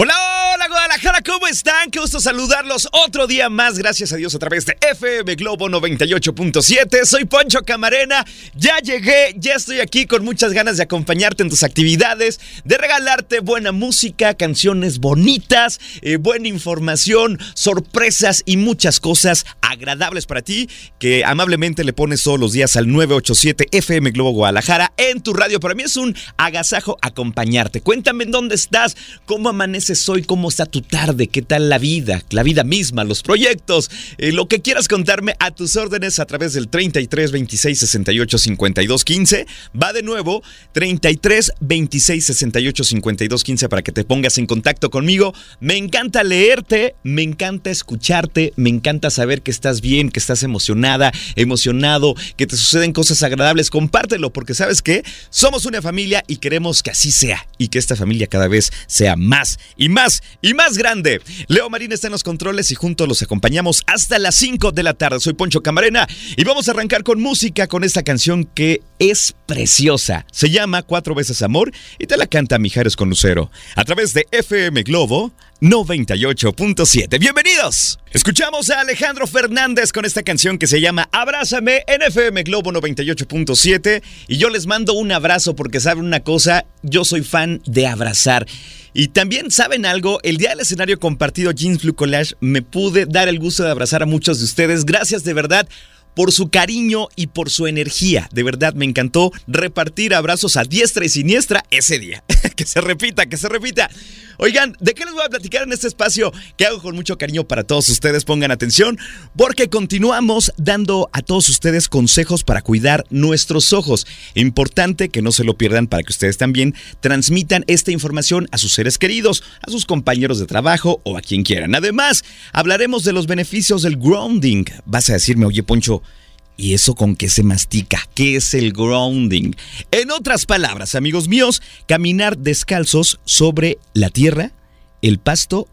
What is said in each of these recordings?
Hola, ¿cómo están? Qué gusto saludarlos otro día más, gracias a Dios a través de FM Globo 98.7. Soy Poncho Camarena, ya llegué, ya estoy aquí con muchas ganas de acompañarte en tus actividades, de regalarte buena música, canciones bonitas, eh, buena información, sorpresas y muchas cosas agradables para ti que amablemente le pones todos los días al 987 FM Globo Guadalajara en tu radio. Para mí es un agasajo acompañarte. Cuéntame en dónde estás, cómo amaneces hoy, cómo está tu tarde, qué tal la vida, la vida misma, los proyectos, eh, lo que quieras contarme a tus órdenes a través del 33 26 68 52 15. Va de nuevo, 33 26 68 52 15 para que te pongas en contacto conmigo. Me encanta leerte, me encanta escucharte, me encanta saber que estás bien, que estás emocionada, emocionado, que te suceden cosas agradables. Compártelo porque sabes que somos una familia y queremos que así sea y que esta familia cada vez sea más y más y más grande. Leo Marín está en los controles y juntos los acompañamos hasta las 5 de la tarde. Soy Poncho Camarena y vamos a arrancar con música con esta canción que es preciosa. Se llama Cuatro veces Amor y te la canta Mijares con Lucero a través de FM Globo 98.7. Bienvenidos. Escuchamos a Alejandro Fernández con esta canción que se llama Abrázame en FM Globo 98.7 y yo les mando un abrazo porque saben una cosa, yo soy fan de abrazar. Y también saben algo, el día del escenario compartido Jeans Blue Collage me pude dar el gusto de abrazar a muchos de ustedes. Gracias de verdad por su cariño y por su energía. De verdad me encantó repartir abrazos a diestra y siniestra ese día. que se repita, que se repita. Oigan, ¿de qué les voy a platicar en este espacio que hago con mucho cariño para todos ustedes? Pongan atención, porque continuamos dando a todos ustedes consejos para cuidar nuestros ojos. Importante que no se lo pierdan para que ustedes también transmitan esta información a sus seres queridos, a sus compañeros de trabajo o a quien quieran. Además, hablaremos de los beneficios del grounding. Vas a decirme, oye Poncho, ¿Y eso con qué se mastica? ¿Qué es el grounding? En otras palabras, amigos míos, caminar descalzos sobre la tierra, el pasto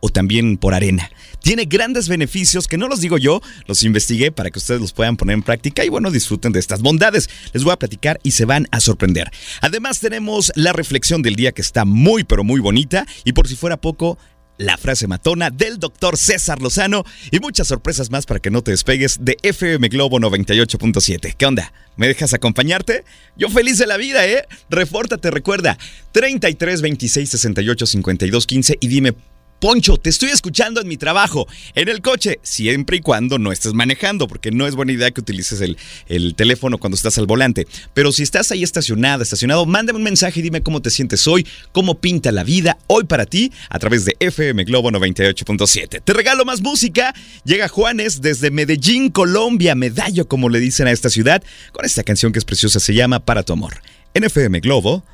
o también por arena. Tiene grandes beneficios que no los digo yo, los investigué para que ustedes los puedan poner en práctica y bueno, disfruten de estas bondades. Les voy a platicar y se van a sorprender. Además tenemos la reflexión del día que está muy pero muy bonita y por si fuera poco, la frase matona del doctor César Lozano y muchas sorpresas más para que no te despegues de FM Globo 98.7. ¿Qué onda? ¿Me dejas acompañarte? Yo feliz de la vida, ¿eh? Refórtate, recuerda, 33 26 68 52 15 y dime Poncho, te estoy escuchando en mi trabajo, en el coche, siempre y cuando no estés manejando, porque no es buena idea que utilices el, teléfono cuando estás al volante. Pero si estás ahí estacionada, estacionado, mándame un mensaje y dime cómo te sientes hoy, cómo pinta la vida hoy para ti a través de FM Globo 98.7. Te regalo más música. Llega Juanes desde Medellín, Colombia, medallo como le dicen a esta ciudad, con esta canción que es preciosa, se llama Para tu amor. En FM Globo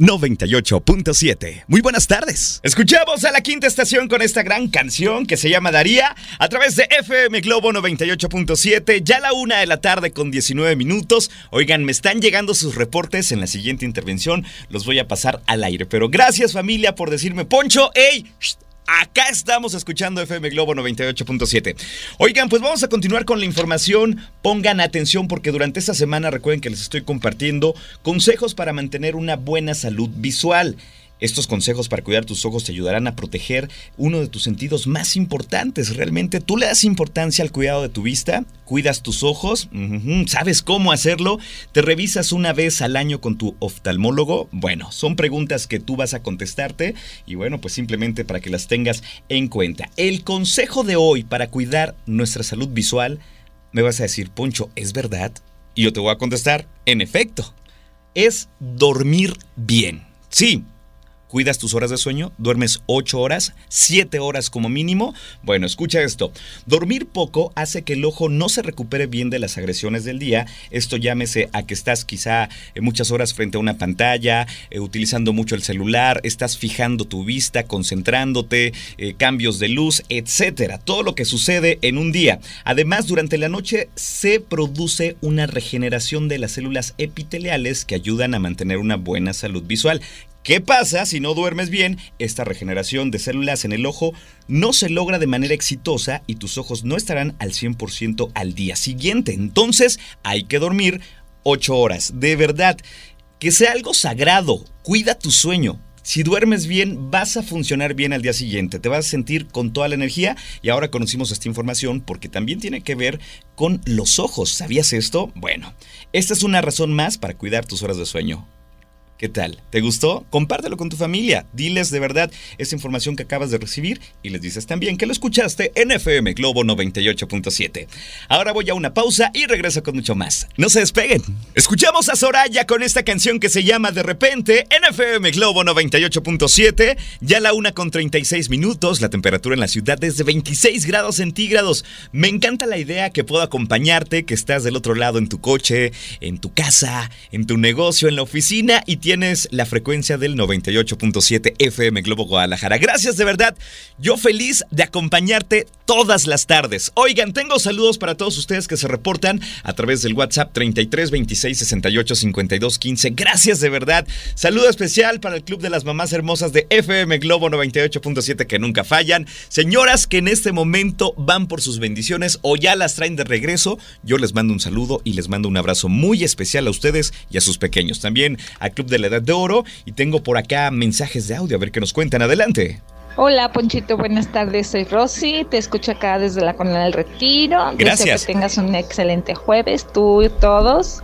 98.7. Muy buenas tardes. Escuchamos a la quinta estación con esta gran canción que se llama Daría a través de FM Globo 98.7. Ya la una de la tarde con 19 minutos. Oigan, me están llegando sus reportes en la siguiente intervención. Los voy a pasar al aire. Pero gracias familia por decirme, Poncho, ¡ey! Acá estamos escuchando FM Globo 98.7. Oigan, pues vamos a continuar con la información. Pongan atención porque durante esta semana recuerden que les estoy compartiendo consejos para mantener una buena salud visual. Estos consejos para cuidar tus ojos te ayudarán a proteger uno de tus sentidos más importantes. Realmente tú le das importancia al cuidado de tu vista, cuidas tus ojos, sabes cómo hacerlo, te revisas una vez al año con tu oftalmólogo. Bueno, son preguntas que tú vas a contestarte y bueno, pues simplemente para que las tengas en cuenta. El consejo de hoy para cuidar nuestra salud visual, me vas a decir, Poncho, ¿es verdad? Y yo te voy a contestar, en efecto, es dormir bien. Sí, cuidas tus horas de sueño, duermes 8 horas, 7 horas como mínimo. Bueno, escucha esto. Dormir poco hace que el ojo no se recupere bien de las agresiones del día. Esto llámese a que estás quizá eh, muchas horas frente a una pantalla, eh, utilizando mucho el celular, estás fijando tu vista, concentrándote, eh, cambios de luz, etcétera. Todo lo que sucede en un día. Además, durante la noche se produce una regeneración de las células epiteliales que ayudan a mantener una buena salud visual. ¿Qué pasa si no duermes bien? Esta regeneración de células en el ojo no se logra de manera exitosa y tus ojos no estarán al 100% al día siguiente. Entonces hay que dormir 8 horas. De verdad, que sea algo sagrado. Cuida tu sueño. si duermes bien, vas a funcionar bien al día siguiente, te vas a sentir con toda la energía y ahora conocimos esta información porque también tiene que ver con los ojos. ¿Sabías esto? Bueno, esta es una razón más para cuidar tus horas de sueño. ¿Qué tal? ¿Te gustó? Compártelo con tu familia. Diles de verdad esa información que acabas de recibir y les dices también que lo escuchaste en FM Globo 98.7. Ahora voy a una pausa y regreso con mucho más. No se despeguen. Escuchamos a Soraya con esta canción que se llama De repente en FM Globo 98.7. Ya la una con 36 minutos. La temperatura en la ciudad es de 26 grados centígrados. Me encanta la idea que puedo acompañarte, que estás del otro lado en tu coche, en tu casa, en tu negocio, en la oficina y tienes la frecuencia del 98.7 FM Globo Guadalajara. Gracias de verdad. Yo feliz de acompañarte todas las tardes. Oigan, tengo saludos para todos ustedes que se reportan a través del WhatsApp 33 26 68 52 15. Gracias de verdad. Saludo especial para el Club de las Mamás Hermosas de FM Globo 98.7 que nunca fallan. Señoras que en este momento van por sus bendiciones o ya las traen de regreso, yo les mando un saludo y les mando un abrazo muy especial a ustedes y a sus pequeños. También al Club de la Edad de Oro y tengo por acá mensajes de audio, a ver qué nos cuentan. Adelante. Hola Ponchito, buenas tardes, soy Rosy, te escucho acá desde la Colonia del Retiro. Gracias. Deseo que tengas un excelente jueves, tú y todos.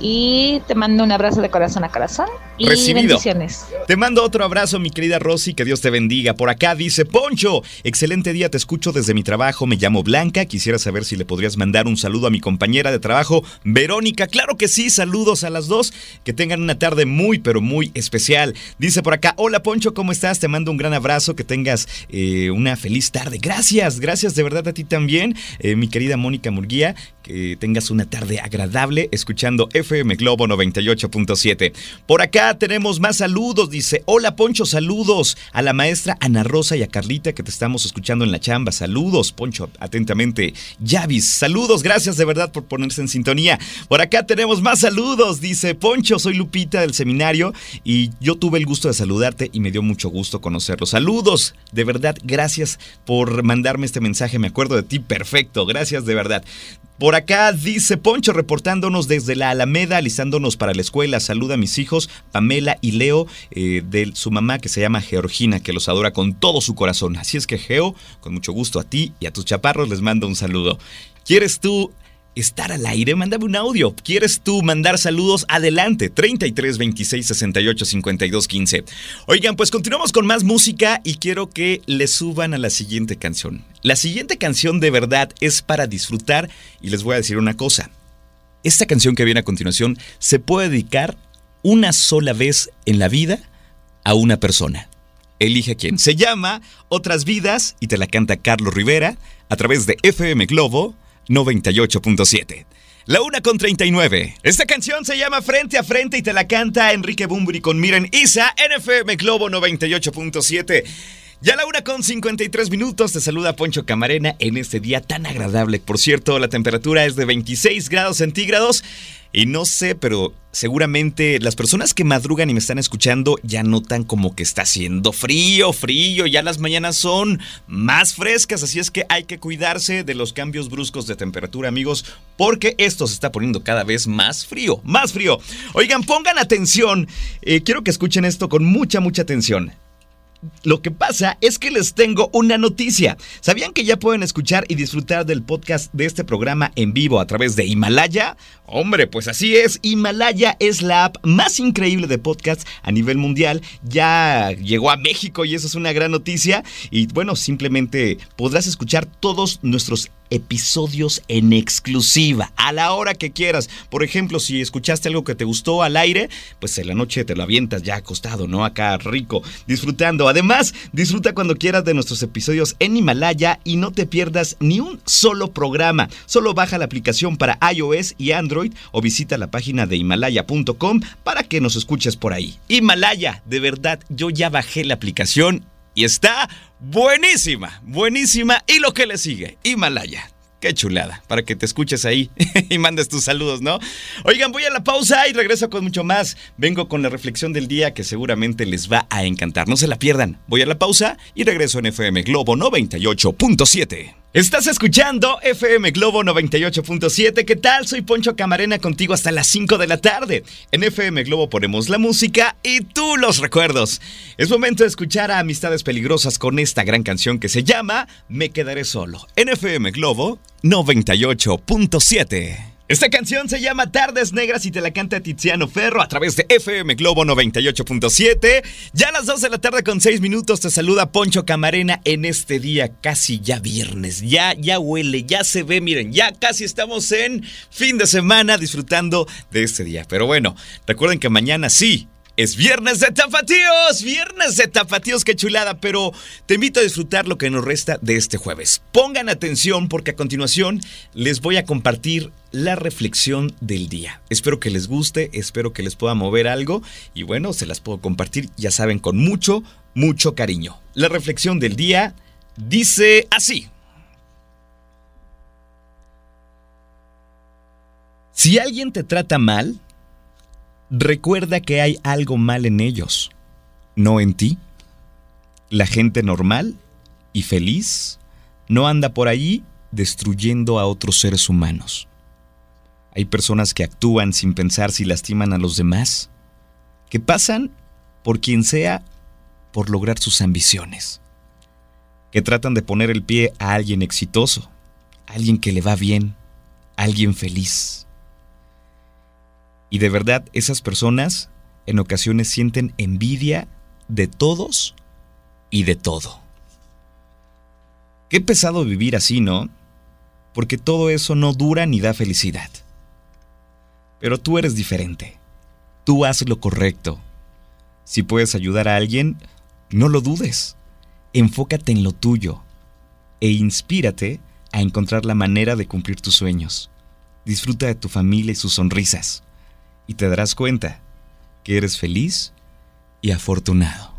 Y te mando un abrazo de corazón a corazón. Y Recibido. bendiciones. Te mando otro abrazo, mi querida Rosy, que Dios te bendiga. Por acá dice Poncho, excelente día, te escucho desde mi trabajo, me llamo Blanca, quisiera saber si le podrías mandar un saludo a mi compañera de trabajo, Verónica. Claro que sí, saludos a las dos, que tengan una tarde muy, pero muy especial. Dice por acá, hola Poncho, ¿cómo estás? Te mando un gran abrazo, que tengas eh, una feliz tarde. Gracias, gracias de verdad a ti también, eh, mi querida Mónica Murguía, que tengas una tarde agradable escuchando FM Globo 98.7. Por acá tenemos más saludos, dice, hola Poncho, saludos a la maestra Ana Rosa y a Carlita que te estamos escuchando en la chamba. Saludos, Poncho, atentamente. Yavis, saludos, gracias de verdad por ponerse en sintonía. Por acá tenemos más saludos, dice Poncho, soy Lupita del seminario y yo tuve el gusto de saludarte y me dio mucho gusto conocerlo. Saludos, de verdad, gracias por mandarme este mensaje, me acuerdo de ti, perfecto, gracias de verdad. Por acá dice Poncho reportándonos desde la Alameda, alistándonos para la escuela. Saluda a mis hijos, Pamela y Leo, eh, de su mamá que se llama Georgina, que los adora con todo su corazón. Así es que Geo, con mucho gusto a ti y a tus chaparros les mando un saludo. ¿Quieres tú estar al aire? Mándame un audio. ¿Quieres tú mandar saludos? Adelante, 33 26 68 52 15. Oigan, pues continuamos con más música y quiero que le suban a la siguiente canción. La siguiente canción de verdad es para disfrutar y les voy a decir una cosa. Esta canción que viene a continuación se puede dedicar una sola vez en la vida a una persona. Elige a quién. Se llama Otras Vidas y te la canta Carlos Rivera a través de FM Globo 98.7. La una con 39. Esta canción se llama Frente a Frente y te la canta Enrique Bumburi con Miren Isa, NFM Globo 98.7. Ya la una con 53 minutos te saluda Poncho Camarena en este día tan agradable. Por cierto, la temperatura es de 26 grados centígrados. Y no sé, pero seguramente las personas que madrugan y me están escuchando ya notan como que está haciendo frío, frío, ya las mañanas son más frescas, así es que hay que cuidarse de los cambios bruscos de temperatura, amigos, porque esto se está poniendo cada vez más frío, más frío. Oigan, pongan atención, eh, quiero que escuchen esto con mucha, mucha atención. Lo que pasa es que les tengo una noticia. ¿Sabían que ya pueden escuchar y disfrutar del podcast de este programa en vivo a través de Himalaya? Hombre, pues así es. Himalaya es la app más increíble de podcasts a nivel mundial. Ya llegó a México y eso es una gran noticia. Y bueno, simplemente podrás escuchar todos nuestros episodios en exclusiva, a la hora que quieras. Por ejemplo, si escuchaste algo que te gustó al aire, pues en la noche te lo avientas ya acostado, ¿no? Acá rico, disfrutando. Además, disfruta cuando quieras de nuestros episodios en Himalaya y no te pierdas ni un solo programa. Solo baja la aplicación para iOS y Android o visita la página de himalaya.com para que nos escuches por ahí. Himalaya, de verdad, yo ya bajé la aplicación y está buenísima, buenísima. Y lo que le sigue, Himalaya. Qué chulada, para que te escuches ahí y mandes tus saludos, ¿no? Oigan, voy a la pausa y regreso con mucho más. Vengo con la reflexión del día que seguramente les va a encantar. No se la pierdan. Voy a la pausa y regreso en FM Globo 98.7. Estás escuchando FM Globo 98.7. ¿Qué tal? Soy Poncho Camarena contigo hasta las 5 de la tarde. En FM Globo ponemos la música y tú los recuerdos. Es momento de escuchar a Amistades Peligrosas con esta gran canción que se llama Me Quedaré Solo. En FM Globo 98.7. Esta canción se llama Tardes Negras y te la canta Tiziano Ferro a través de FM Globo 98.7. Ya a las 2 de la tarde con 6 minutos te saluda Poncho Camarena en este día casi ya viernes. Ya, ya huele, ya se ve, miren, ya casi estamos en fin de semana disfrutando de este día. Pero bueno, recuerden que mañana sí, es viernes de tapatíos, viernes de tapatíos, qué chulada, pero te invito a disfrutar lo que nos resta de este jueves. Pongan atención porque a continuación les voy a compartir la reflexión del día. Espero que les guste, espero que les pueda mover algo y bueno, se las puedo compartir, ya saben, con mucho, mucho cariño. La reflexión del día dice así. Si alguien te trata mal, Recuerda que hay algo mal en ellos, no en ti. La gente normal y feliz no anda por ahí destruyendo a otros seres humanos. Hay personas que actúan sin pensar si lastiman a los demás, que pasan por quien sea por lograr sus ambiciones, que tratan de poner el pie a alguien exitoso, alguien que le va bien, alguien feliz. Y de verdad, esas personas en ocasiones sienten envidia de todos y de todo. Qué pesado vivir así, ¿no? Porque todo eso no dura ni da felicidad. Pero tú eres diferente. Tú haces lo correcto. Si puedes ayudar a alguien, no lo dudes. Enfócate en lo tuyo e inspírate a encontrar la manera de cumplir tus sueños. Disfruta de tu familia y sus sonrisas y te darás cuenta que eres feliz y afortunado.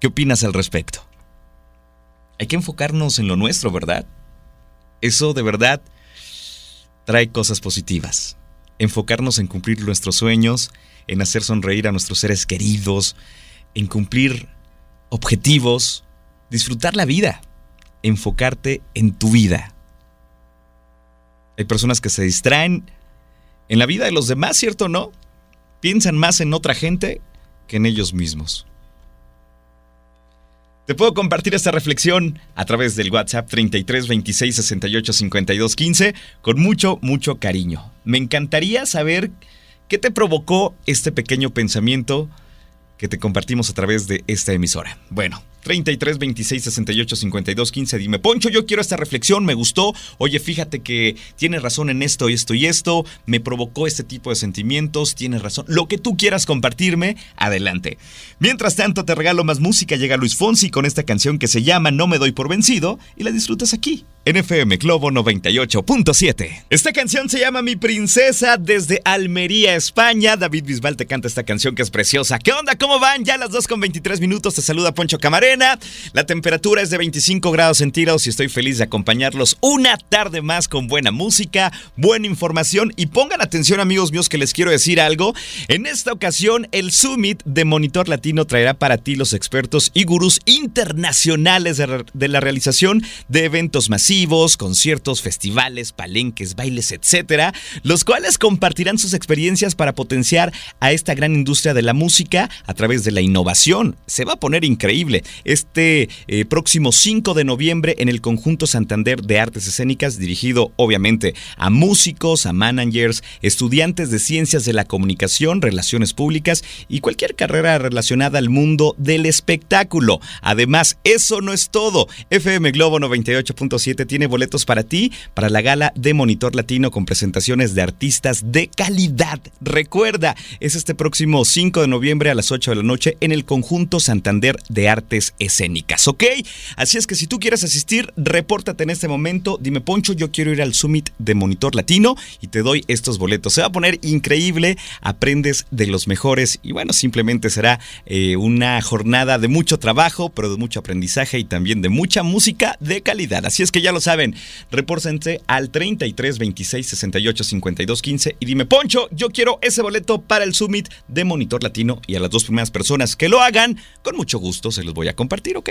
¿Qué opinas al respecto? Hay que enfocarnos en lo nuestro, ¿verdad? Eso de verdad trae cosas positivas. Enfocarnos en cumplir nuestros sueños, en hacer sonreír a nuestros seres queridos, en cumplir objetivos, disfrutar la vida, enfocarte en tu vida. Hay personas que se distraen en la vida de los demás, ¿cierto o no? Piensan más en otra gente que en ellos mismos. Te puedo compartir esta reflexión a través del WhatsApp 33 26 68 52 15 con mucho, mucho cariño. Me encantaría saber qué te provocó este pequeño pensamiento que te compartimos a través de esta emisora. Bueno, 33 26 68 52 15. Dime, Poncho, yo quiero esta reflexión, me gustó. Oye, fíjate que tienes razón en esto esto y esto. Me provocó este tipo de sentimientos, tienes razón. Lo que tú quieras compartirme, adelante. Mientras tanto, te regalo más música. Llega Luis Fonsi con esta canción que se llama No me doy por vencido y la disfrutas aquí. NFM Globo 98.7. Esta canción se llama Mi Princesa desde Almería, España. David Bisbal te canta esta canción que es preciosa. ¿Qué onda? ¿Cómo van? Ya las 2 con 23 minutos te saluda Poncho Camarena. La temperatura es de 25 grados centígrados y estoy feliz de acompañarlos una tarde más con buena música, buena información y pongan atención amigos míos que les quiero decir algo. En esta ocasión el Summit de Monitor Latino traerá para ti los expertos y gurús internacionales de, de la realización de eventos masivos conciertos, festivales, palenques, bailes, etcétera, los cuales compartirán sus experiencias para potenciar a esta gran industria de la música a través de la innovación. Se va a poner increíble. Este eh, próximo 5 de noviembre en el Conjunto Santander de Artes Escénicas, dirigido obviamente a músicos, a managers, estudiantes de ciencias de la comunicación, relaciones públicas y cualquier carrera relacionada al mundo del espectáculo. Además, eso no es todo. FM Globo 98.7 tiene boletos para ti para la gala de Monitor Latino con presentaciones de artistas de calidad. Recuerda, es este próximo 5 de noviembre a las 8 de la noche en el Conjunto Santander de Artes Escénicas, ¿ok? Así es que si tú quieres asistir, repórtate en este momento. Dime, Poncho, yo quiero ir al Summit de Monitor Latino y te doy estos boletos. Se va a poner increíble, aprendes de los mejores y bueno, simplemente será eh, una jornada de mucho trabajo, pero de mucho aprendizaje y también de mucha música de calidad. Así es que ya lo saben, repórtense al 33 26 68 52 15 y dime, Poncho, yo quiero ese boleto para el Summit de Monitor Latino y a las dos primeras personas que lo hagan, con mucho gusto se los voy a compartir, ¿ok?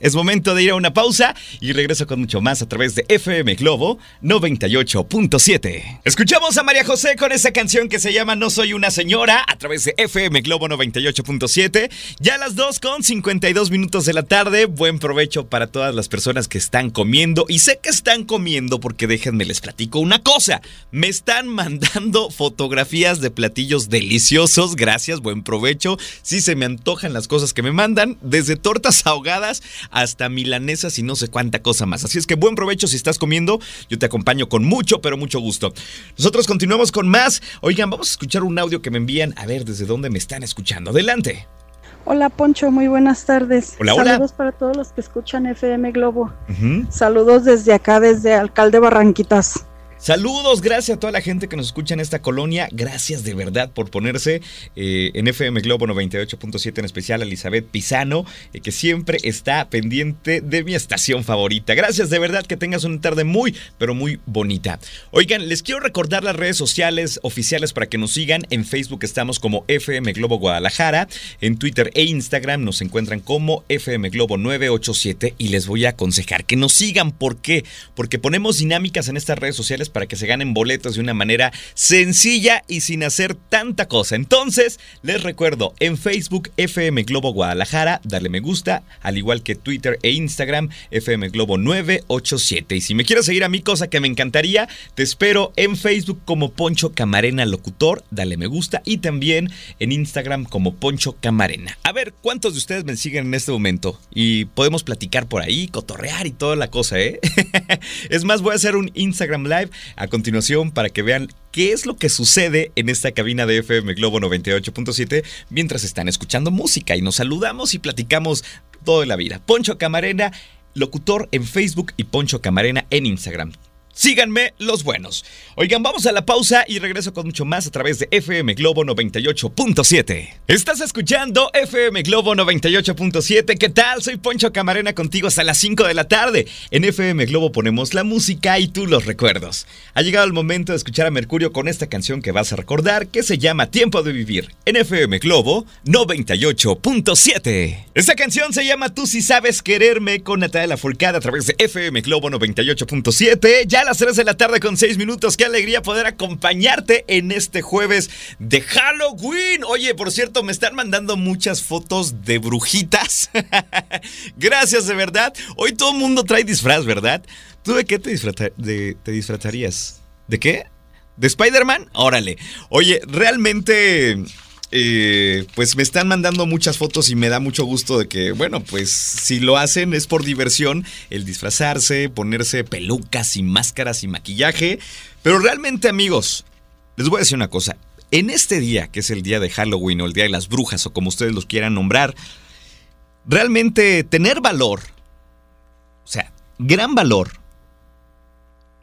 Es momento de ir a una pausa y regreso con mucho más a través de FM Globo 98.7. Escuchamos a María José con esa canción que se llama No Soy una Señora a través de FM Globo 98.7. Ya a las 2 con 52 minutos de la tarde. Buen provecho para todas las personas que están comiendo. Y sé que están comiendo porque déjenme les platico una cosa. Me están mandando fotografías de platillos deliciosos. Gracias, buen provecho. Si se me antojan las cosas que me mandan, desde tortas ahogadas hasta milanesas y no sé cuánta cosa más. Así es que buen provecho si estás comiendo. Yo te acompaño con mucho, pero mucho gusto. Nosotros continuamos con más. Oigan, vamos a escuchar un audio que me envían a ver desde dónde me están escuchando. Adelante. Hola Poncho, muy buenas tardes. Hola, hola. Saludos para todos los que escuchan FM Globo. Saludos desde acá, desde Alcalde Barranquitas. Saludos, gracias a toda la gente que nos escucha en esta colonia. Gracias de verdad por ponerse eh, en FM Globo 98.7, en especial a Elizabeth Pisano, eh, que siempre está pendiente de mi estación favorita. Gracias de verdad que tengas una tarde muy, pero muy bonita. Oigan, les quiero recordar las redes sociales oficiales para que nos sigan. En Facebook estamos como FM Globo Guadalajara, en Twitter e Instagram nos encuentran como FM Globo 987 y les voy a aconsejar que nos sigan. ¿Por qué? Porque ponemos dinámicas en estas redes sociales para que se ganen boletos de una manera sencilla y sin hacer tanta cosa. Entonces, les recuerdo, en Facebook FM Globo Guadalajara, dale me gusta, al igual que Twitter e Instagram FM Globo 987. Y si me quieres seguir a mi cosa que me encantaría, te espero en Facebook como Poncho Camarena Locutor, dale me gusta, y también en Instagram como Poncho Camarena. A ver, ¿cuántos de ustedes me siguen en este momento? Y podemos platicar por ahí, cotorrear y toda la cosa, ¿eh? es más, voy a hacer un Instagram Live a continuación para que vean qué es lo que sucede en esta cabina de FM Globo 98.7 mientras están escuchando música y nos saludamos y platicamos toda la vida. Poncho Camarena, locutor en Facebook y Poncho Camarena en Instagram. Síganme los buenos. Oigan, vamos a la pausa y regreso con mucho más a través de FM Globo 98.7. Estás escuchando FM Globo 98.7. ¿Qué tal? Soy Poncho Camarena contigo hasta las 5 de la tarde. En FM Globo ponemos la música y tú los recuerdos. Ha llegado el momento de escuchar a Mercurio con esta canción que vas a recordar que se llama Tiempo de Vivir en FM Globo 98.7. Esta canción se llama Tú si sabes quererme con Natalia Forcada a través de FM Globo 98.7. Ya a las 3 de la tarde con 6 minutos. Qué alegría poder acompañarte en este jueves de Halloween. Oye, por cierto, me están mandando muchas fotos de brujitas. Gracias, de verdad. Hoy todo el mundo trae disfraz, ¿verdad? ¿Tú de qué te, te disfrazarías? ¿De qué? ¿De Spider-Man? Órale. Oye, realmente eh, pues me están mandando muchas fotos y me da mucho gusto de que, bueno, pues si lo hacen es por diversión, el disfrazarse, ponerse pelucas y máscaras y maquillaje. Pero realmente amigos, les voy a decir una cosa, en este día, que es el día de Halloween o el día de las brujas o como ustedes los quieran nombrar, realmente tener valor, o sea, gran valor,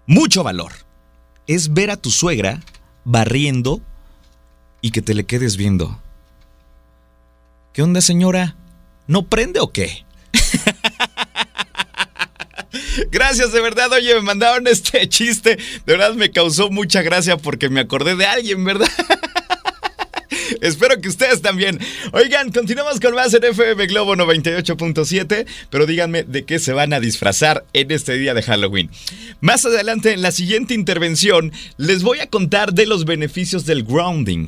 mucho valor, es ver a tu suegra barriendo y que te le quedes viendo. ¿Qué onda, señora? ¿No prende o qué? Gracias, de verdad. Oye, me mandaron este chiste. De verdad me causó mucha gracia porque me acordé de alguien, ¿verdad? Espero que ustedes también. Oigan, continuamos con más en FM Globo 98.7, pero díganme de qué se van a disfrazar en este día de Halloween. Más adelante, en la siguiente intervención, les voy a contar de los beneficios del grounding.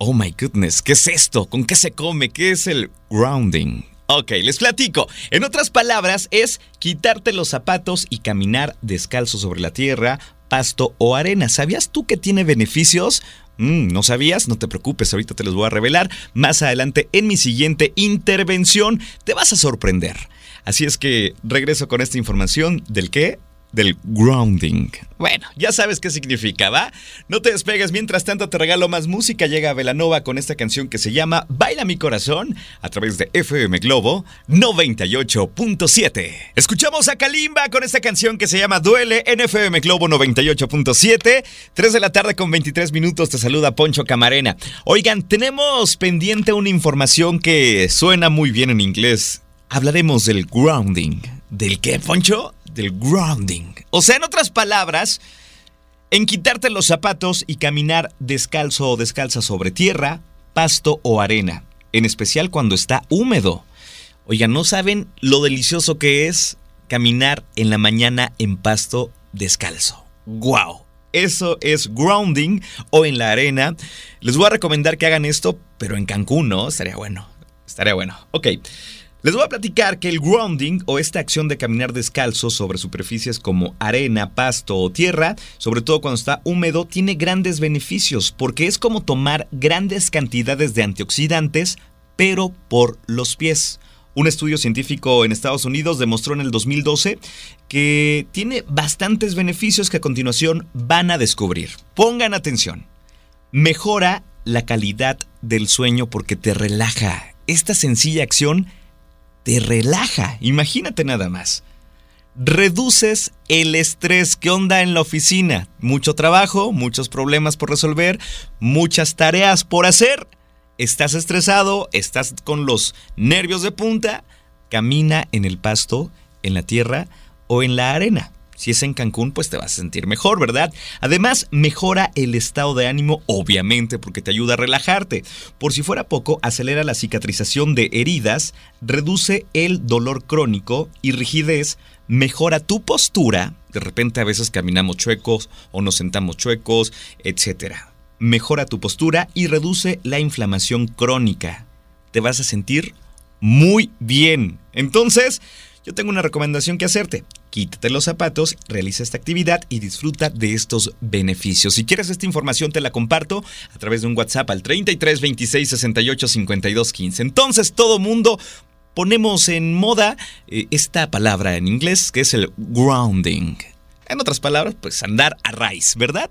Oh my goodness, ¿qué es esto? ¿Con qué se come? ¿Qué es el grounding? Ok, les platico. En otras palabras, es quitarte los zapatos y caminar descalzo sobre la tierra, pasto o arena. ¿Sabías tú que tiene beneficios? Mm, ¿No sabías? No te preocupes, ahorita te los voy a revelar. Más adelante en mi siguiente intervención te vas a sorprender. Así es que regreso con esta información del qué? Del grounding. Bueno, ya sabes qué significa, ¿va? No te despegues, mientras tanto te regalo más música. Llega Velanova con esta canción que se llama Baila mi corazón a través de FM Globo 98.7. Escuchamos a Kalimba con esta canción que se llama Duele en FM Globo 98.7. 3 de la tarde con 23 minutos te saluda Poncho Camarena. Oigan, tenemos pendiente una información que suena muy bien en inglés. Hablaremos del grounding. ¿Del qué, Poncho? Del grounding. O sea, en otras palabras, en quitarte los zapatos y caminar descalzo o descalza sobre tierra, pasto o arena, en especial cuando está húmedo. Oigan, ¿no saben lo delicioso que es caminar en la mañana en pasto descalzo? ¡Guau! Eso es grounding o en la arena. Les voy a recomendar que hagan esto, pero en Cancún, ¿no? Estaría bueno. Estaría bueno. Ok. Les voy a platicar que el grounding o esta acción de caminar descalzo sobre superficies como arena, pasto o tierra, sobre todo cuando está húmedo, tiene grandes beneficios porque es como tomar grandes cantidades de antioxidantes, pero por los pies. Un estudio científico en Estados Unidos demostró en el 2012 que tiene bastantes beneficios que a continuación van a descubrir. Pongan atención. Mejora la calidad del sueño porque te relaja. Esta sencilla acción te relaja. Imagínate nada más. Reduces el estrés que onda en la oficina. Mucho trabajo, muchos problemas por resolver, muchas tareas por hacer estás estresado, estás con los nervios de punta, camina en el pasto, en la tierra o en la arena. Si es en Cancún, pues te vas a sentir mejor, ¿verdad? Además, mejora el estado de ánimo, obviamente, porque te ayuda a relajarte. Por si fuera poco, acelera la cicatrización de heridas, reduce el dolor crónico y rigidez, mejora tu postura. De repente a veces caminamos chuecos o nos sentamos chuecos, etcétera mejora tu postura y reduce la inflamación crónica. Te vas a sentir muy bien. Entonces, yo tengo una recomendación que hacerte. Quítate los zapatos, realiza esta actividad y disfruta de estos beneficios. Si quieres esta información te la comparto a través de un WhatsApp al 33 26 68 52 15. Entonces, todo mundo ponemos en moda eh, esta palabra en inglés que es el grounding. En otras palabras, pues andar a raíz, ¿verdad?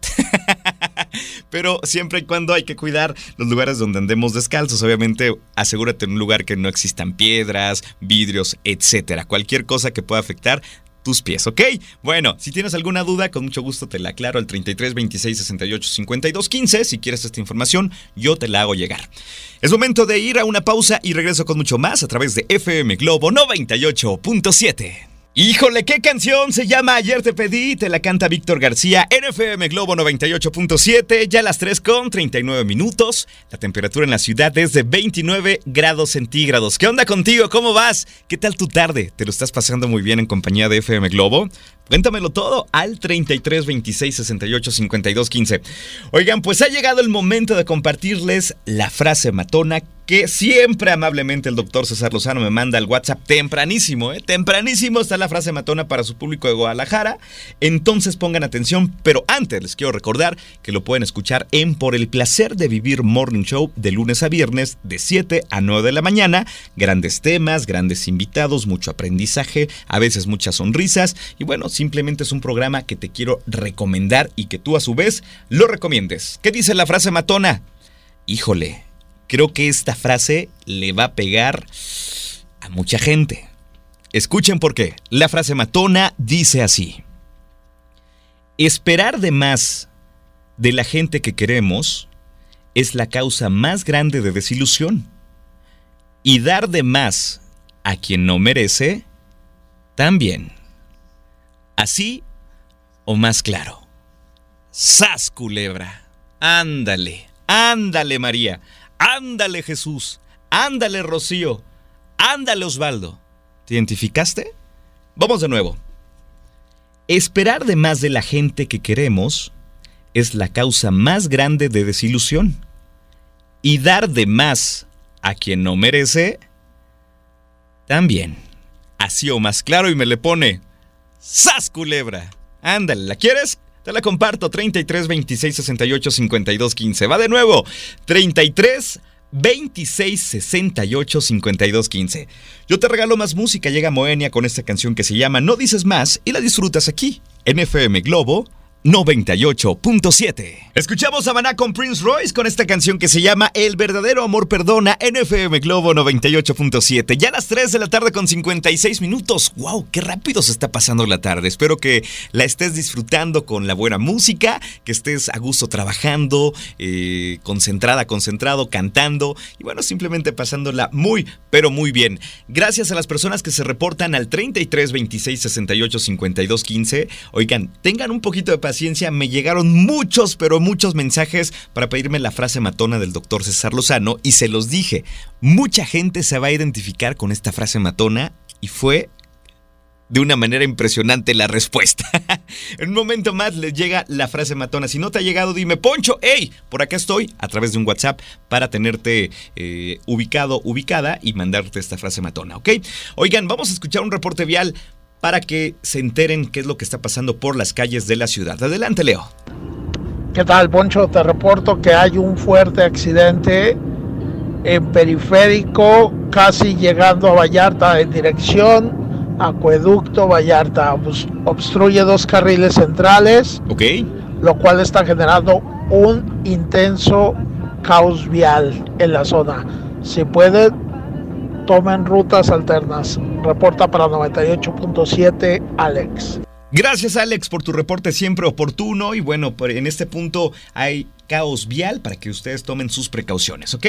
Pero siempre y cuando hay que cuidar los lugares donde andemos descalzos. Obviamente, asegúrate en un lugar que no existan piedras, vidrios, etcétera. Cualquier cosa que pueda afectar tus pies, ¿ok? Bueno, si tienes alguna duda, con mucho gusto te la aclaro al 33 26 68 52 15. Si quieres esta información, yo te la hago llegar. Es momento de ir a una pausa y regreso con mucho más a través de FM Globo 98.7. Híjole, ¿qué canción se llama Ayer te pedí? Te la canta Víctor García, NFM Globo 98.7, ya las 3 con 39 minutos. La temperatura en la ciudad es de 29 grados centígrados. ¿Qué onda contigo? ¿Cómo vas? ¿Qué tal tu tarde? ¿Te lo estás pasando muy bien en compañía de FM Globo? Cuéntamelo todo al 33 26 68 52 15. Oigan, pues ha llegado el momento de compartirles la frase matona que siempre amablemente el doctor César Lozano me manda al WhatsApp tempranísimo, ¿eh? Tempranísimo está la frase matona para su público de Guadalajara. Entonces pongan atención, pero antes les quiero recordar que lo pueden escuchar en Por el placer de vivir Morning Show de lunes a viernes de 7 a 9 de la mañana. Grandes temas, grandes invitados, mucho aprendizaje, a veces muchas sonrisas y bueno, simplemente es un programa que te quiero recomendar y que tú a su vez lo recomiendes. ¿Qué dice la frase matona? Híjole, creo que esta frase le va a pegar a mucha gente. Escuchen por qué. La frase matona dice así. Esperar de más de la gente que queremos es la causa más grande de desilusión. Y dar de más a quien no merece, también. Así o más claro. ¡Sas, culebra! Ándale, ándale, María. Ándale Jesús, ándale Rocío, ándale Osvaldo. ¿Te identificaste? Vamos de nuevo. Esperar de más de la gente que queremos es la causa más grande de desilusión. Y dar de más a quien no merece, también. Así o más claro y me le pone, ¡Sas culebra! Ándale, ¿la quieres? Te la comparto, 33 26 68 52 15. Va de nuevo, 33 26 68 52 15. Yo te regalo más música, llega Moenia con esta canción que se llama No dices más y la disfrutas aquí, en FM Globo 98.7. Escuchamos a Maná con Prince Royce con esta canción que se llama El verdadero amor perdona NFM Globo 98.7. Ya a las 3 de la tarde con 56 minutos. ¡Wow! ¡Qué rápido se está pasando la tarde! Espero que la estés disfrutando con la buena música, que estés a gusto trabajando, eh, concentrada, concentrado, cantando y bueno, simplemente pasándola muy, pero muy bien. Gracias a las personas que se reportan al 33 26 68 52 15. Oigan, tengan un poquito de paciencia paciencia. Me llegaron muchos, pero muchos mensajes para pedirme la frase matona del doctor César Lozano y se los dije. Mucha gente se va a identificar con esta frase matona y fue de una manera impresionante la respuesta. en un momento más les llega la frase matona. Si no te ha llegado, dime, Poncho, hey, por acá estoy, a través de un WhatsApp, para tenerte eh, ubicado, ubicada y mandarte esta frase matona, ¿ok? Oigan, vamos a escuchar un reporte vial para que se enteren qué es lo que está pasando por las calles de la ciudad. Adelante, Leo. ¿Qué tal, Poncho? Te reporto que hay un fuerte accidente en periférico, casi llegando a Vallarta en dirección Acueducto Vallarta obstruye dos carriles centrales, lo cual está generando un intenso caos vial en la zona. Si pueden, tomen rutas alternas. Reporta para 98.7 Alex. Gracias Alex por tu reporte siempre oportuno y bueno, en este punto hay caos vial para que ustedes tomen sus precauciones, ¿ok?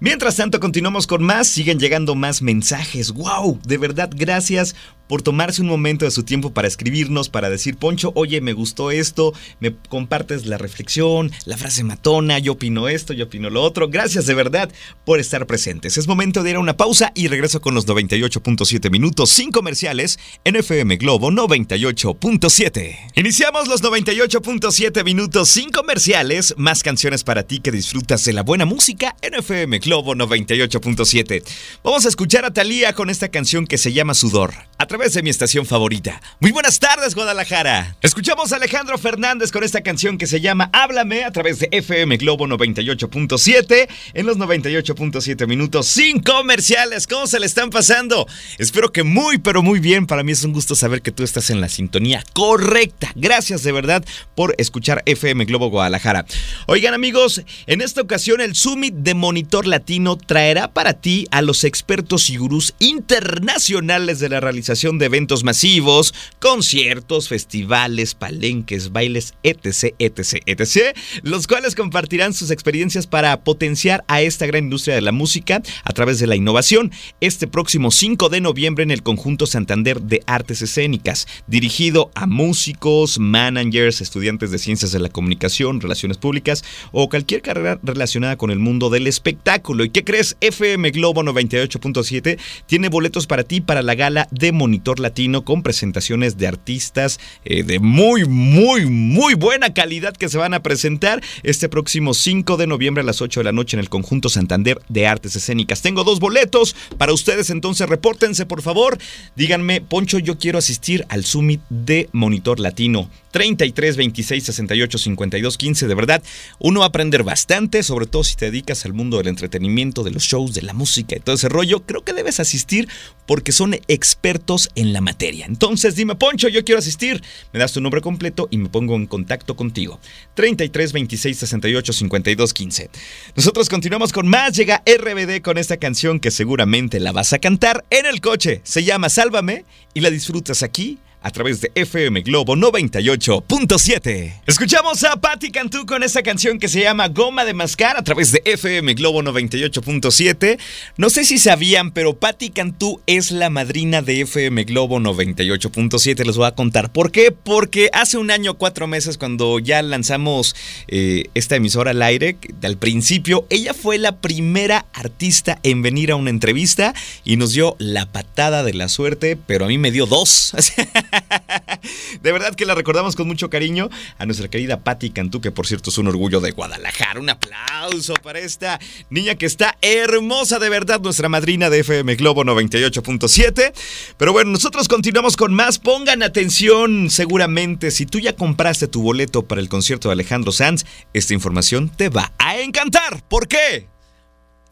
Mientras tanto, continuamos con más, siguen llegando más mensajes. ¡Wow! De verdad, gracias por tomarse un momento de su tiempo para escribirnos, para decir, Poncho, oye, me gustó esto, me compartes la reflexión, la frase matona, yo opino esto, yo opino lo otro. Gracias de verdad por estar presentes. Es momento de ir a una pausa y regreso con los 98.7 minutos sin comerciales en FM Globo 98.7. Iniciamos los 98.7 minutos sin comerciales, más canciones para ti que disfrutas de la buena música en FM Globo 98.7. Vamos a escuchar a Talía con esta canción que se llama Sudor, a través de mi estación favorita. Muy buenas tardes, Guadalajara. Escuchamos a Alejandro Fernández con esta canción que se llama Háblame a través de FM Globo 98.7 en los 98.7 minutos sin comerciales. ¿Cómo se le están pasando? Espero que muy, pero muy bien. Para mí es un gusto saber que tú estás en la sintonía correcta. Gracias de verdad por escuchar FM Globo Guadalajara. Oigan amigos, en esta ocasión el Summit de Monitor Latino traerá para ti a los expertos y gurús internacionales de la realización de eventos masivos, conciertos, festivales, palenques, bailes, etc, etc, etc, los cuales compartirán sus experiencias para potenciar a esta gran industria de la música a través de la innovación. Este próximo 5 de noviembre en el conjunto Santander de Artes Escénicas, dirigido a músicos, managers, estudiantes de ciencias de la comunicación, relaciones públicas, o cualquier carrera relacionada con el mundo del espectáculo. ¿Y qué crees? FM Globo 98.7 tiene boletos para ti para la gala de Monitor Latino con presentaciones de artistas eh, de muy, muy, muy buena calidad que se van a presentar este próximo 5 de noviembre a las 8 de la noche en el conjunto Santander de Artes Escénicas. Tengo dos boletos para ustedes, entonces repórtense por favor. Díganme, Poncho, yo quiero asistir al Summit de Monitor Latino. 33 26 68 52 15. De verdad, uno va a aprender bastante, sobre todo si te dedicas al mundo del entretenimiento, de los shows, de la música y todo ese rollo. Creo que debes asistir porque son expertos en la materia. Entonces dime, Poncho, yo quiero asistir. Me das tu nombre completo y me pongo en contacto contigo. 33 26 68 52 15. Nosotros continuamos con más. Llega RBD con esta canción que seguramente la vas a cantar en el coche. Se llama Sálvame y la disfrutas aquí a través de FM Globo 98.7. Escuchamos a Patti Cantú con esta canción que se llama Goma de Mascar a través de FM Globo 98.7. No sé si sabían, pero Patti Cantú es la madrina de FM Globo 98.7. Les voy a contar por qué. Porque hace un año, cuatro meses, cuando ya lanzamos eh, esta emisora al aire, al principio, ella fue la primera artista en venir a una entrevista y nos dio la patada de la suerte, pero a mí me dio dos. de verdad que la recordamos con mucho cariño a nuestra querida Patti Cantú, que por cierto es un orgullo de Guadalajara. Un aplauso para esta niña que está hermosa de verdad, nuestra madrina de FM Globo 98.7. Pero bueno, nosotros continuamos con más. Pongan atención, seguramente, si tú ya compraste tu boleto para el concierto de Alejandro Sanz, esta información te va a encantar. ¿Por qué?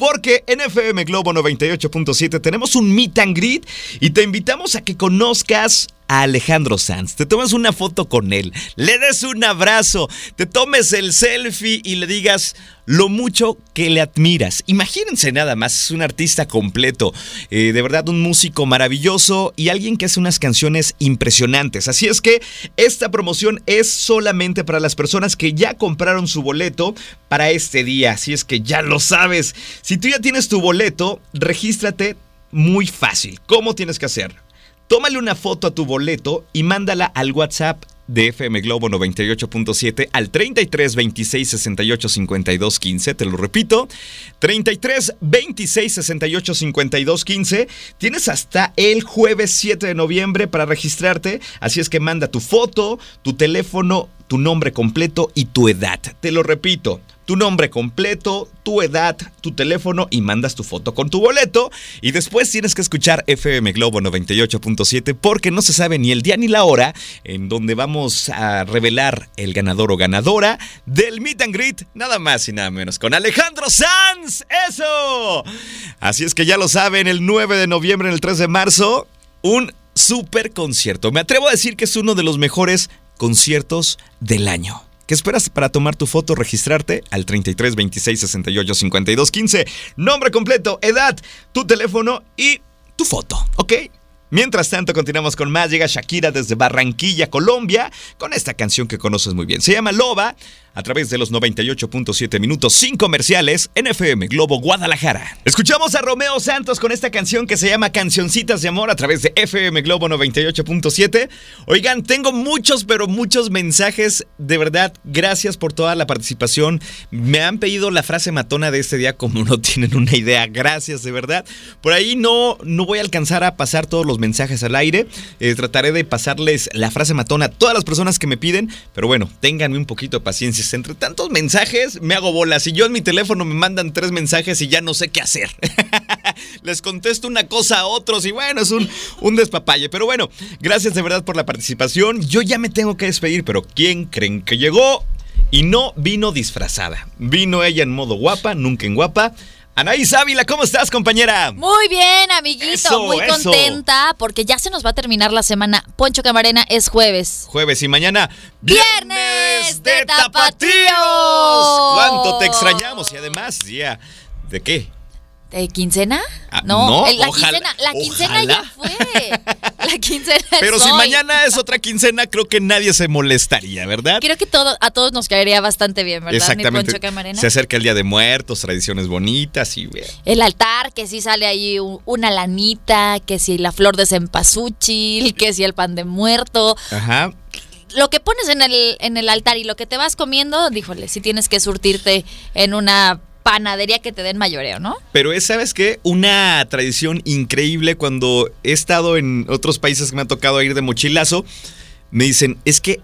porque en FM Globo 98.7 tenemos un meet and greet y te invitamos a que conozcas a Alejandro Sanz, te tomas una foto con él, le des un abrazo, te tomes el selfie y le digas lo mucho que le admiras. Imagínense nada más, es un artista completo, eh, de verdad un músico maravilloso y alguien que hace unas canciones impresionantes. Así es que esta promoción es solamente para las personas que ya compraron su boleto para este día. Así es que ya lo sabes. Si tú ya tienes tu boleto, regístrate muy fácil. ¿Cómo tienes que hacer? Tómale una foto a tu boleto y mándala al WhatsApp de FM Globo 98.7 al 33 26 68 52 15. Te lo repito, 33 26 68 52 15. Tienes hasta el jueves 7 de noviembre para registrarte. Así es que manda tu foto, tu teléfono, tu nombre completo y tu edad. Te lo repito, tu nombre completo, tu edad, tu teléfono y mandas tu foto con tu boleto. Y después tienes que escuchar FM Globo 98.7 porque no se sabe ni el día ni la hora en donde vamos a revelar el ganador o ganadora del Meet and Greet, nada más y nada menos, con Alejandro Sanz. ¡Eso! Así es que ya lo saben, el 9 de noviembre, el 3 de marzo, un super concierto. Me atrevo a decir que es uno de los mejores conciertos del año. ¿Qué esperas para tomar tu foto, registrarte al 33 26 68 52 15? Nombre completo, edad, tu teléfono y tu foto, ¿ok? Mientras tanto, continuamos con más. Llega Shakira desde Barranquilla, Colombia, con esta canción que conoces muy bien. Se llama Loba a través de los 98.7 minutos sin comerciales en FM Globo Guadalajara. Escuchamos a Romeo Santos con esta canción que se llama Cancioncitas de Amor a través de FM Globo 98.7. Oigan, tengo muchos, pero muchos mensajes. De verdad, gracias por toda la participación. Me han pedido la frase matona de este día como no tienen una idea. Gracias, de verdad. Por ahí no, no voy a alcanzar a pasar todos los mensajes al aire. Eh, trataré de pasarles la frase matona a todas las personas que me piden. Pero bueno, ténganme un poquito de paciencia entre tantos mensajes me hago bolas. Y yo en mi teléfono me mandan tres mensajes y ya no sé qué hacer. Les contesto una cosa a otros y bueno, es un, un despapalle. Pero bueno, gracias de verdad por la participación. Yo ya me tengo que despedir, pero ¿quién creen que llegó? Y no vino disfrazada. Vino ella en modo guapa, nunca en guapa. Anaís Ávila, ¿cómo estás, compañera? Muy bien, amiguito, muy contenta porque ya se nos va a terminar la semana. Poncho Camarena es jueves. Jueves y mañana viernes de tapatíos. ¿Cuánto te extrañamos? Y además, ya, ¿de qué? ¿De quincena? Ah, no, la quincena, la quincena ya fue. La quincena Pero si mañana es otra quincena, creo que nadie se molestaría, ¿verdad? Creo que todo, a todos nos caería bastante bien, ¿verdad? Exactamente. Se acerca el Día de Muertos, tradiciones bonitas y... El altar, que si sale ahí una lanita, que si la flor de cempasúchil, que si el pan de muerto. Ajá lo que pones en el, en el altar y lo que te vas comiendo, díjole, si tienes que surtirte en una panadería que te den mayoreo, ¿no? Pero es, ¿sabes qué? Una tradición increíble cuando he estado en otros países que me ha tocado ir de mochilazo, me dicen, es que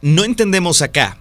no entendemos acá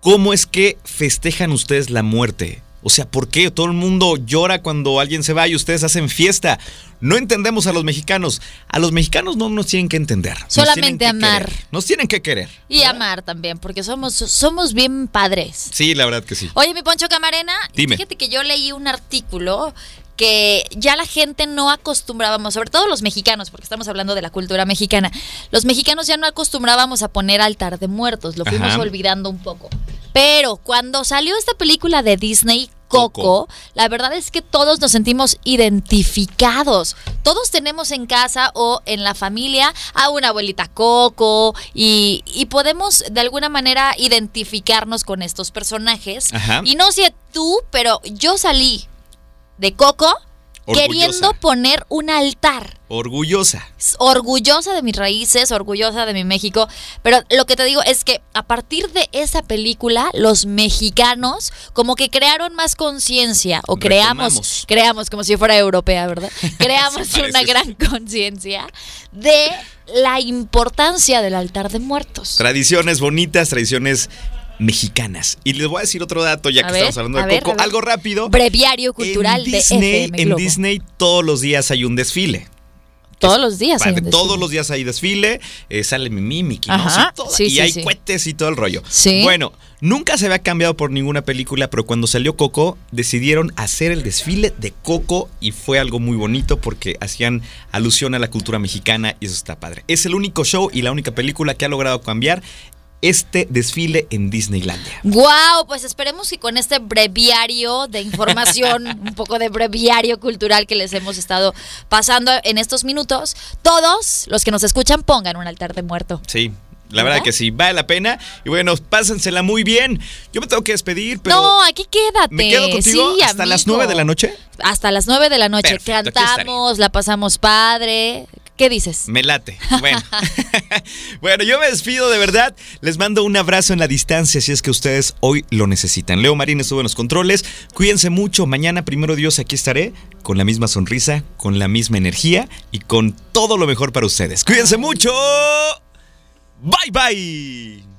cómo es que festejan ustedes la muerte. O sea, ¿por qué todo el mundo llora cuando alguien se va y ustedes hacen fiesta? No entendemos a los mexicanos. A los mexicanos no nos tienen que entender. Solamente amar. Nos tienen que querer. Y amar también, porque somos, somos bien padres. Sí, la verdad que sí. Oye, mi Poncho Camarena, fíjate que yo leí un artículo que ya la gente no acostumbrábamos, sobre todo los mexicanos, porque estamos hablando de la cultura mexicana, los mexicanos ya no acostumbrábamos a poner altar de muertos, lo fuimos olvidando un poco. Pero cuando salió esta película de Disney, Coco, la verdad es que todos nos sentimos identificados. Todos tenemos en casa o en la familia a una abuelita Coco y, podemos de alguna manera identificarnos con estos personajes. Y no sé tú, pero yo salí de Coco queriendo poner un altar. Orgullosa. Orgullosa de mis raíces, orgullosa de mi México. Pero lo que te digo es que a partir de esa película, los mexicanos como que crearon más conciencia. O creamos, creamos como si fuera europea, ¿verdad? Creamos una gran conciencia de la importancia del altar de muertos. Tradiciones bonitas, tradiciones mexicanas. Y les voy a decir otro dato, ya que estamos hablando de Coco, algo rápido. Breviario cultural de FM En Disney todos los días hay un desfile. Todos los días hay desfile. Todos los días hay desfile, eh, sale Mimi, Mickey y, hay cohetes y todo el rollo. Bueno, nunca se había cambiado por ninguna película, pero cuando salió Coco decidieron hacer el desfile de Coco y fue algo muy bonito porque hacían alusión a la cultura mexicana y eso está padre. Es el único show y la única película que ha logrado cambiar este desfile en Disneylandia. ¡Wow! Pues esperemos que con este breviario de información, un poco de breviario cultural que les hemos estado pasando en estos minutos, todos los que nos escuchan pongan un altar de muerto. Sí. La verdad que sí, vale la pena. Y bueno, pásensela muy bien. Yo me tengo que despedir, pero. No, aquí quédate. ¿Me quedo contigo hasta las nueve de la noche? Hasta las nueve de la noche. Cantamos, la pasamos padre. ¿Qué dices? Me late. Bueno. bueno, yo me despido de verdad. Les mando un abrazo en la distancia si es que ustedes hoy lo necesitan. Leo Marín estuvo en los controles. Cuídense mucho. Mañana, primero Dios, aquí estaré con la misma sonrisa, con la misma energía y con todo lo mejor para ustedes. Cuídense mucho. Bye bye.